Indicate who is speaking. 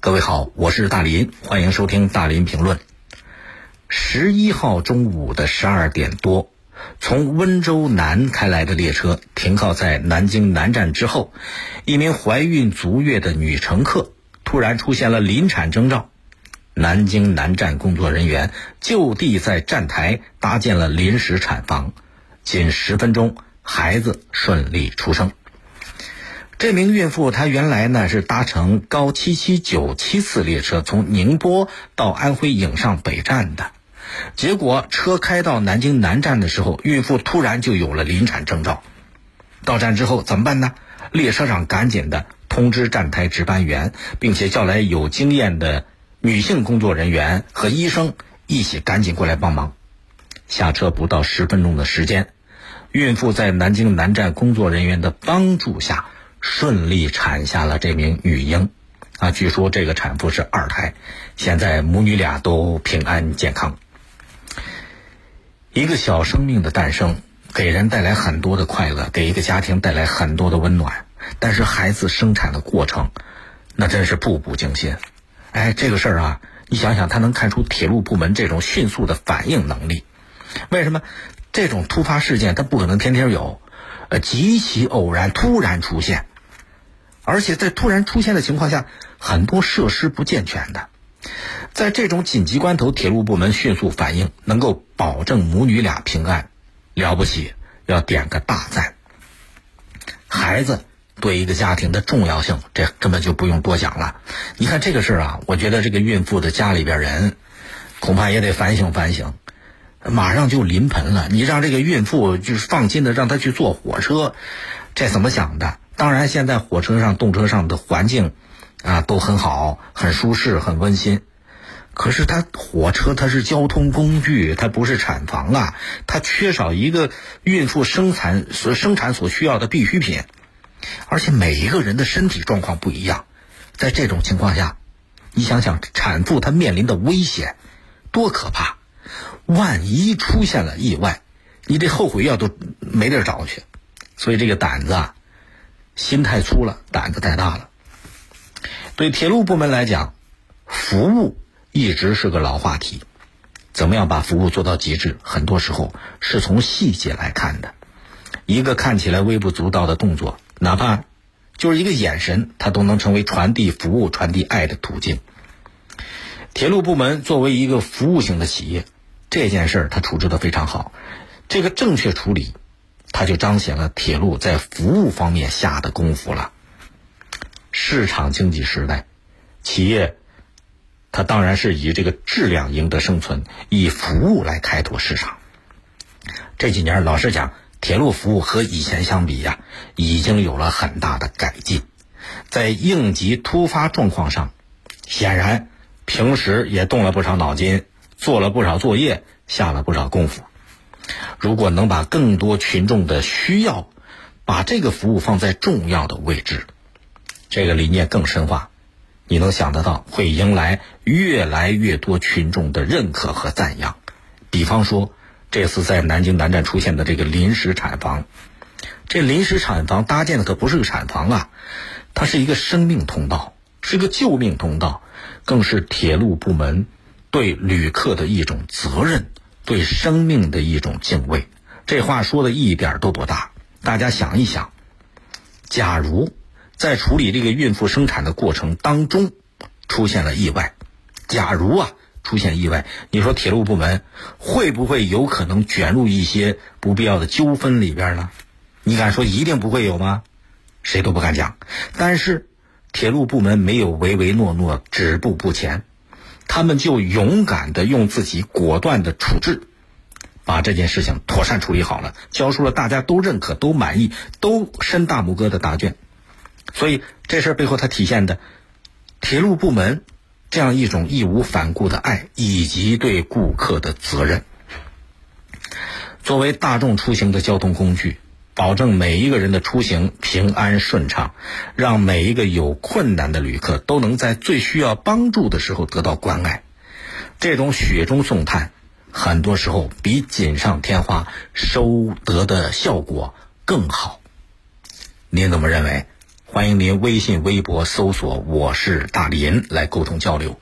Speaker 1: 各位好，我是大林，欢迎收听大林评论。十一号中午的十二点多，从温州南开来的列车停靠在南京南站之后，一名怀孕足月的女乘客突然出现了临产征兆。南京南站工作人员就地在站台搭建了临时产房，仅十分钟，孩子顺利出生。这名孕妇她原来呢是搭乘高七七九七次列车从宁波到安徽颍上北站的，结果车开到南京南站的时候，孕妇突然就有了临产征兆。到站之后怎么办呢？列车长赶紧的通知站台值班员，并且叫来有经验的女性工作人员和医生一起赶紧过来帮忙。下车不到十分钟的时间，孕妇在南京南站工作人员的帮助下。顺利产下了这名女婴，啊，据说这个产妇是二胎，现在母女俩都平安健康。一个小生命的诞生，给人带来很多的快乐，给一个家庭带来很多的温暖。但是孩子生产的过程，那真是步步惊心。哎，这个事儿啊，你想想，他能看出铁路部门这种迅速的反应能力。为什么这种突发事件它不可能天天有？呃，极其偶然，突然出现，而且在突然出现的情况下，很多设施不健全的，在这种紧急关头，铁路部门迅速反应，能够保证母女俩平安，了不起，要点个大赞。孩子对一个家庭的重要性，这根本就不用多讲了。你看这个事儿啊，我觉得这个孕妇的家里边人，恐怕也得反省反省。马上就临盆了，你让这个孕妇就是放心的让她去坐火车，这怎么想的？当然，现在火车上、动车上的环境啊都很好，很舒适，很温馨。可是，它火车它是交通工具，它不是产房啊，它缺少一个孕妇生产所生产所需要的必需品。而且，每一个人的身体状况不一样，在这种情况下，你想想，产妇她面临的危险多可怕！万一出现了意外，你这后悔药都没地儿找去，所以这个胆子啊，心太粗了，胆子太大了。对铁路部门来讲，服务一直是个老话题，怎么样把服务做到极致，很多时候是从细节来看的。一个看起来微不足道的动作，哪怕就是一个眼神，它都能成为传递服务、传递爱的途径。铁路部门作为一个服务型的企业。这件事儿他处置的非常好，这个正确处理，他就彰显了铁路在服务方面下的功夫了。市场经济时代，企业，它当然是以这个质量赢得生存，以服务来开拓市场。这几年，老实讲，铁路服务和以前相比呀，已经有了很大的改进。在应急突发状况上，显然平时也动了不少脑筋。做了不少作业，下了不少功夫。如果能把更多群众的需要，把这个服务放在重要的位置，这个理念更深化，你能想得到会迎来越来越多群众的认可和赞扬。比方说，这次在南京南站出现的这个临时产房，这临时产房搭建的可不是个产房啊，它是一个生命通道，是个救命通道，更是铁路部门。对旅客的一种责任，对生命的一种敬畏，这话说的一点都不大。大家想一想，假如在处理这个孕妇生产的过程当中出现了意外，假如啊出现意外，你说铁路部门会不会有可能卷入一些不必要的纠纷里边呢？你敢说一定不会有吗？谁都不敢讲。但是铁路部门没有唯唯诺诺、止步不前。他们就勇敢的用自己果断的处置，把这件事情妥善处理好了，交出了大家都认可、都满意、都伸大拇哥的答卷。所以这事儿背后，它体现的铁路部门这样一种义无反顾的爱，以及对顾客的责任。作为大众出行的交通工具。保证每一个人的出行平安顺畅，让每一个有困难的旅客都能在最需要帮助的时候得到关爱。这种雪中送炭，很多时候比锦上添花收得的效果更好。您怎么认为？欢。迎您微信、微博搜索“我是大林”来沟通交流。